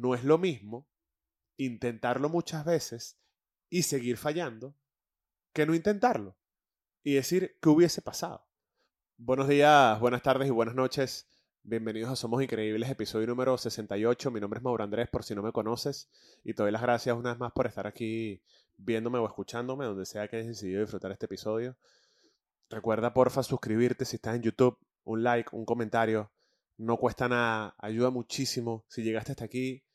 no es lo mismo intentarlo muchas veces y seguir fallando que no intentarlo y decir qué hubiese pasado. Buenos días, buenas tardes y buenas noches. Bienvenidos a Somos Increíbles, episodio número 68. Mi nombre es Mauro Andrés, por si no me conoces, y te doy las gracias una vez más por estar aquí viéndome o escuchándome, donde sea que hayas decidido disfrutar este episodio. Recuerda, porfa, suscribirte si estás en YouTube, un like, un comentario. No cuesta nada, ayuda muchísimo. Si llegaste hasta aquí,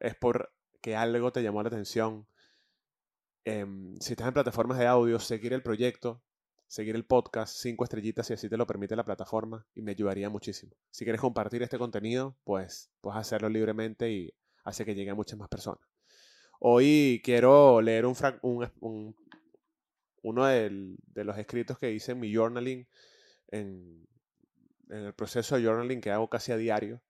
es porque algo te llamó la atención. Em, si estás en plataformas de audio, seguir el proyecto, seguir el podcast, cinco estrellitas si así te lo permite la plataforma y me ayudaría muchísimo. Si quieres compartir este contenido, pues puedes hacerlo libremente y hace que llegue a muchas más personas. Hoy quiero leer un, un, uno de los escritos que hice en mi journaling, en, el proceso de journaling que hago casi a diario,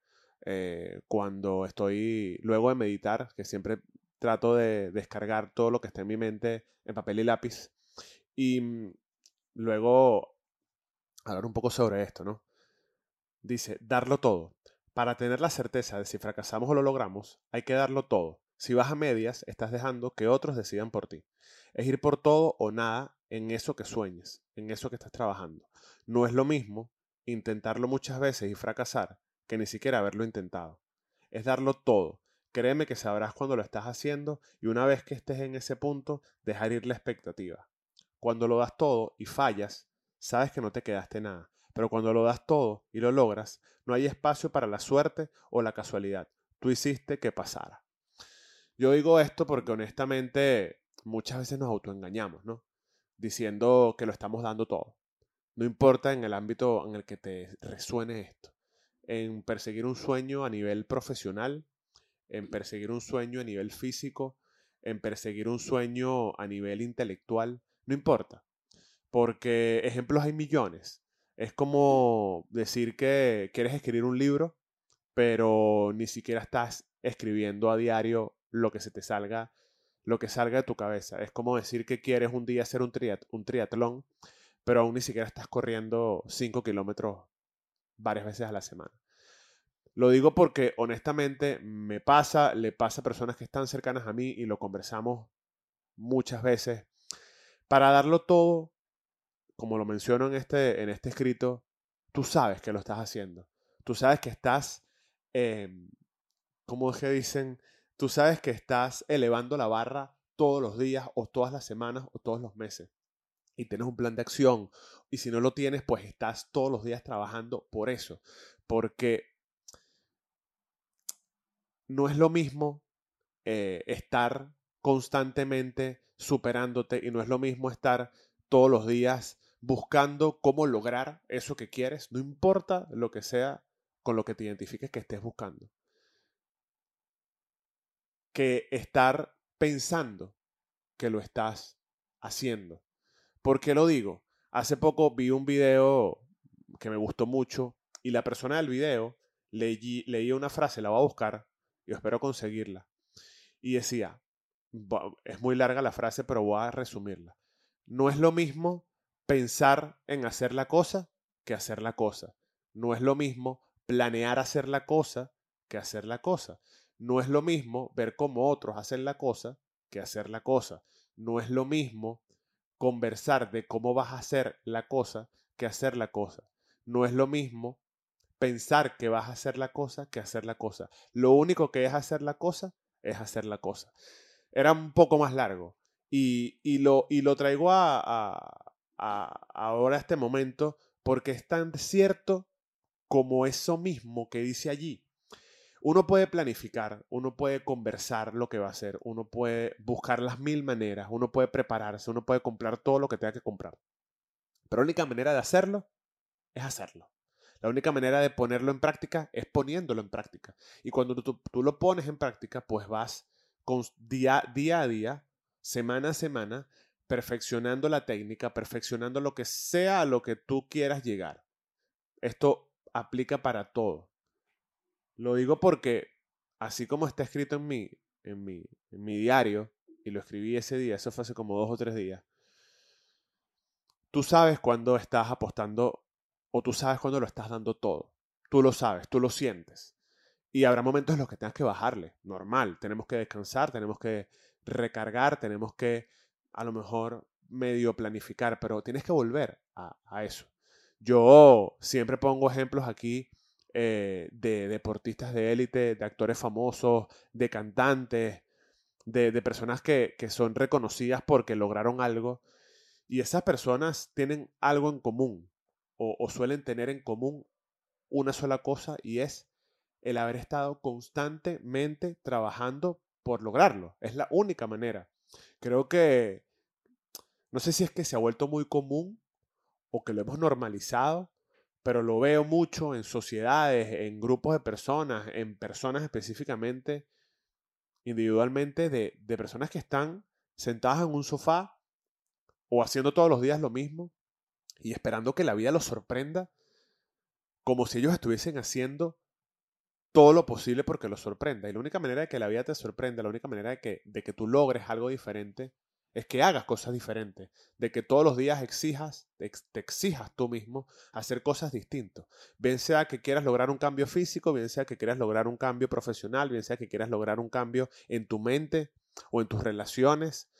eh, cuando estoy, luego de meditar, que siempre trato de descargar todo lo que está en mi mente en papel y lápiz. Y mm, luego hablar un poco sobre esto, ¿no? Dice, darlo todo. Para tener la certeza de si fracasamos o lo logramos, hay que darlo todo. Si vas a medias, estás dejando que otros decidan por ti. Es ir por todo o nada en eso que sueñes, en eso que estás trabajando. No es lo mismo intentarlo muchas veces y fracasar que ni siquiera haberlo intentado. Es darlo todo. Créeme que sabrás cuando lo estás haciendo y una vez que estés en ese punto, dejar ir la expectativa. Cuando lo das todo y fallas, sabes que no te quedaste nada. Pero cuando lo das todo y lo logras, no hay espacio para la suerte o la casualidad. Tú hiciste que pasara. Yo digo esto porque honestamente muchas veces nos autoengañamos, ¿no? Diciendo que lo estamos dando todo. No importa en el ámbito en el que te resuene esto. En perseguir un sueño a nivel profesional, en perseguir un sueño a nivel físico, en perseguir un sueño a nivel intelectual, no importa. Porque ejemplos hay millones. Es como decir que quieres escribir un libro, pero ni siquiera estás escribiendo a diario lo que se te salga, lo que salga de tu cabeza. Es como decir que quieres un día hacer un, un triatlón, pero aún ni siquiera estás corriendo 5 kilómetros varias veces a la semana. Lo digo porque honestamente me pasa, le pasa a personas que están cercanas a mí y lo conversamos muchas veces. Para darlo todo, como lo menciono en este, en este escrito, tú sabes que lo estás haciendo. Tú sabes que estás, eh, como es que dicen? Tú sabes que estás elevando la barra todos los días o todas las semanas o todos los meses. Y tienes un plan de acción. Y si no lo tienes, pues estás todos los días trabajando por eso. Porque no es lo mismo eh, estar constantemente superándote y no es lo mismo estar todos los días buscando cómo lograr eso que quieres, no importa lo que sea con lo que te identifiques que estés buscando. Que estar pensando que lo estás haciendo. ¿Por qué lo digo? Hace poco vi un video que me gustó mucho y la persona del video leí, leí una frase, la voy a buscar, y espero conseguirla. Y decía, es muy larga la frase, pero voy a resumirla. No es lo mismo pensar en hacer la cosa que hacer la cosa. No es lo mismo planear hacer la cosa que hacer la cosa. No es lo mismo ver cómo otros hacen la cosa que hacer la cosa. No es lo mismo conversar de cómo vas a hacer la cosa que hacer la cosa. No es lo mismo pensar que vas a hacer la cosa que hacer la cosa. Lo único que es hacer la cosa es hacer la cosa. Era un poco más largo. Y, y, lo, y lo traigo a, a, ahora a este momento porque es tan cierto como eso mismo que dice allí. Uno puede planificar, uno puede conversar lo que va a hacer, uno puede buscar las mil maneras, uno puede prepararse, uno puede comprar todo lo que tenga que comprar. Pero la única manera de hacerlo es hacerlo. La única manera de ponerlo en práctica es poniéndolo en práctica. Y cuando tú, lo pones en práctica, pues vas día, día a día, semana a semana, perfeccionando la técnica, perfeccionando lo que sea a lo que tú quieras llegar. Esto aplica para todo. Lo digo porque, así como está escrito en mi, en mi, en mi diario, y lo escribí ese día, eso fue hace como dos o tres días, tú sabes cuando estás apostando o tú sabes cuando lo estás dando todo. Tú lo sabes, tú lo sientes. Y habrá momentos en los que tengas que bajarle, normal. Tenemos que descansar, tenemos que recargar, tenemos que a lo mejor medio planificar, pero tienes que volver a, eso. Yo siempre pongo ejemplos aquí eh, de deportistas de élite, de actores famosos, de cantantes, de, personas que, son reconocidas porque lograron algo. Y esas personas tienen algo en común o suelen tener en común una sola cosa y es el haber estado constantemente trabajando por lograrlo. Es la única manera. Creo que, no sé si es que se ha vuelto muy común o que lo hemos normalizado, pero lo veo mucho en sociedades, en grupos de personas, en personas específicamente, individualmente, de, de personas que están sentadas en un sofá o haciendo todos los días lo mismo y esperando que la vida los sorprenda como si ellos estuviesen haciendo todo lo posible porque lo sorprenda. Y la única manera de que la vida te sorprenda, la única manera de que, de que tú logres algo diferente, es que hagas cosas diferentes, de que todos los días exijas, te, exijas tú mismo hacer cosas distintas. Bien sea que quieras lograr un cambio físico, bien sea que quieras lograr un cambio profesional, bien sea que quieras lograr un cambio en tu mente o en tus relaciones,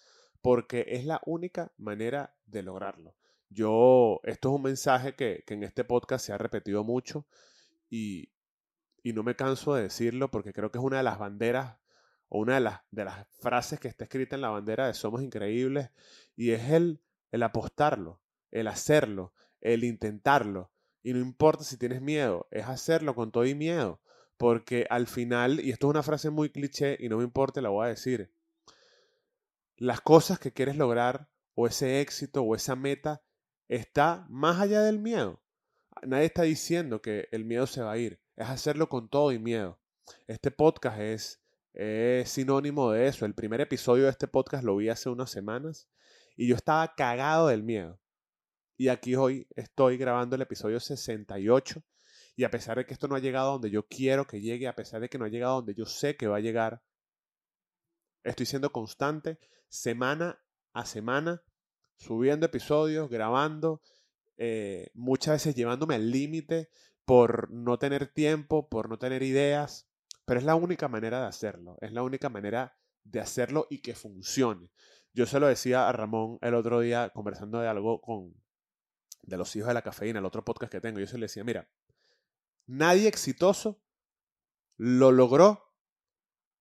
porque es la única manera de lograrlo. Yo, esto es un mensaje que, en este podcast se ha repetido mucho y, no me canso de decirlo porque creo que es una de las banderas o una de las, de las frases que está escrita en la bandera de Somos Increíbles y es el, el apostarlo, el hacerlo, el intentarlo. Y no importa si tienes miedo, es hacerlo con todo y miedo. Porque al final, y esto es una frase muy cliché y no me importa, la voy a decir, las cosas que quieres lograr o ese éxito o esa meta está más allá del miedo. Nadie está diciendo que el miedo se va a ir, es hacerlo con todo y miedo. Este podcast es, sinónimo de eso. El primer episodio de este podcast lo vi hace unas semanas y yo estaba cagado del miedo. Y aquí hoy estoy grabando el episodio 68 y a pesar de que esto no ha llegado donde yo quiero que llegue, a pesar de que no ha llegado donde yo sé que va a llegar, estoy siendo constante semana a semana subiendo episodios, grabando, eh, muchas veces llevándome al límite por no tener tiempo, por no tener ideas, pero es la única manera de hacerlo, es la única manera de hacerlo y que funcione. Yo se lo decía a Ramón el otro día conversando de algo con de los hijos de la cafeína, el otro podcast que tengo, yo se le decía, mira, nadie exitoso lo logró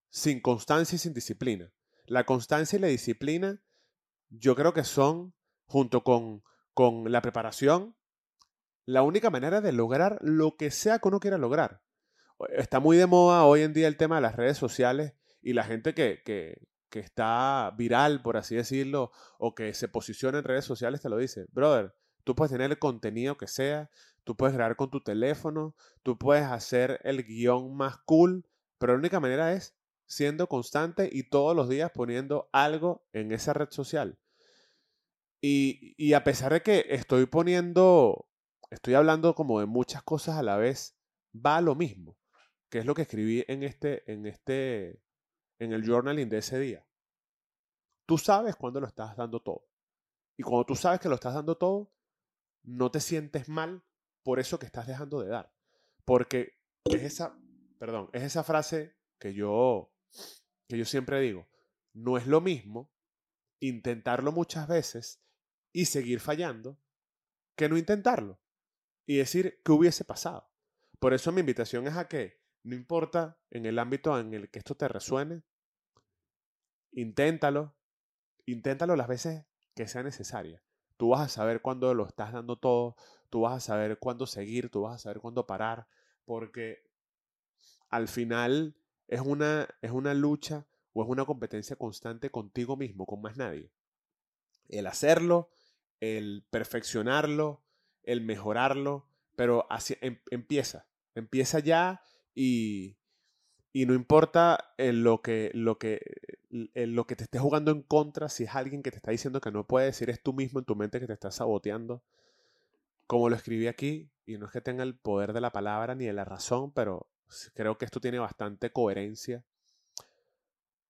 sin constancia y sin disciplina. La constancia y la disciplina yo creo que son, junto con, con la preparación, la única manera de lograr lo que sea que uno quiera lograr. Está muy de moda hoy en día el tema de las redes sociales y la gente que, que, que está viral, por así decirlo, o que se posiciona en redes sociales te lo dice. Brother, tú puedes tener el contenido que sea, tú puedes grabar con tu teléfono, tú puedes hacer el guion más cool, pero la única manera es siendo constante y todos los días poniendo algo en esa red social. Y, a pesar de que estoy poniendo, estoy hablando como de muchas cosas a la vez, va a lo mismo, que es lo que escribí en este, en este, en el journaling de ese día. Tú sabes cuándo lo estás dando todo. Y cuando tú sabes que lo estás dando todo, no te sientes mal por eso que estás dejando de dar. Porque es esa, perdón, es esa frase que yo que yo siempre digo, no es lo mismo intentarlo muchas veces y seguir fallando que no intentarlo y decir qué hubiese pasado. Por eso mi invitación es a que no importa en el ámbito en el que esto te resuene, inténtalo, inténtalo las veces que sea necesaria. Tú vas a saber cuándo lo estás dando todo, tú vas a saber cuándo seguir, tú vas a saber cuándo parar, porque al final es una, es una lucha o es una competencia constante contigo mismo, con más nadie. El hacerlo, el perfeccionarlo, el mejorarlo, pero así, em, empieza, empieza ya y, no importa en lo, que, lo, que, en lo que te esté jugando en contra, si es alguien que te está diciendo que no puedes, si eres tú mismo en tu mente que te estás saboteando, como lo escribí aquí, y no es que tenga el poder de la palabra ni de la razón, pero creo que esto tiene bastante coherencia,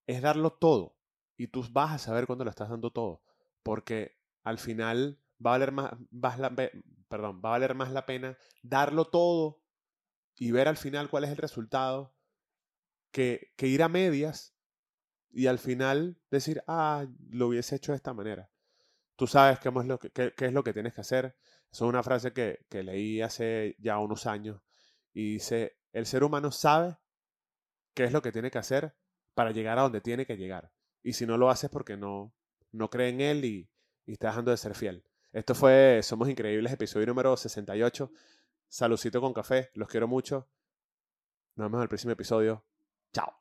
es darlo todo. Y tú vas a saber cuándo lo estás dando todo. Porque al final va a valer más, la, perdón, va a valer más la pena darlo todo y ver al final cuál es el resultado que, que ir a medias y al final decir, ah, lo hubiese hecho de esta manera. Tú sabes qué es lo que, qué, es lo que tienes que hacer. Es una frase que, que leí hace ya unos años y dice, el ser humano sabe qué es lo que tiene que hacer para llegar a donde tiene que llegar. Y si no lo haces porque no, no cree en él y, y está dejando de ser fiel. Esto fue Somos Increíbles, episodio número 68. Salucito con café, los quiero mucho. Nos vemos en el próximo episodio. Chao.